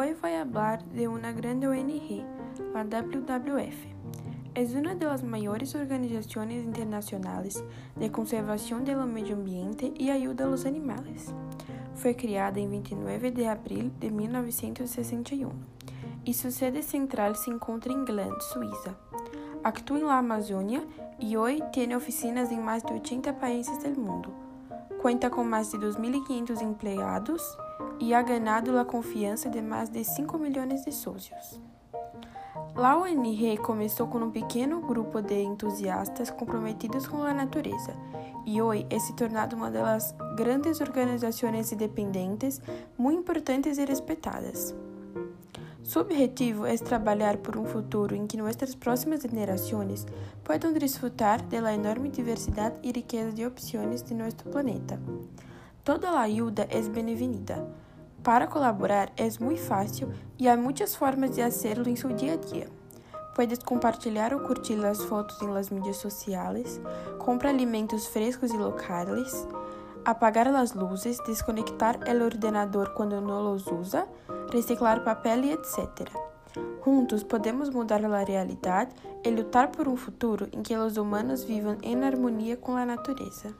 Hoy voy a hablar de una grande ONG, la WWF. Es una de las mayores organizaciones internacionales de conservación del medio ambiente y ayuda a los animales. Foi criada em 29 de abril de 1961 e sua sede central se encontra em Gland, Suíça. Atua na Amazônia e hoje tem oficinas em mais de 80 países do mundo. Conta com mais de 2.500 empregados e ha ganado a confiança de mais de 5 milhões de sócios. A ONG começou com um pequeno grupo de entusiastas comprometidos com a natureza e hoje é se tornado uma das grandes organizações independentes muito importantes e respeitadas. Su objetivo é trabalhar por um futuro em que nossas próximas gerações possam desfrutar da enorme diversidade e riqueza de opções de nosso planeta. Toda a ajuda é bem-vinda. Para colaborar é muito fácil e há muitas formas de fazê-lo em seu dia a dia. Puedes compartilhar ou curtir as fotos em las mídias sociais, comprar alimentos frescos e locais, apagar as luzes, desconectar o ordenador quando não os usa, reciclar papel e etc. Juntos podemos mudar a realidade e lutar por um futuro em que os humanos vivam em harmonia com a natureza.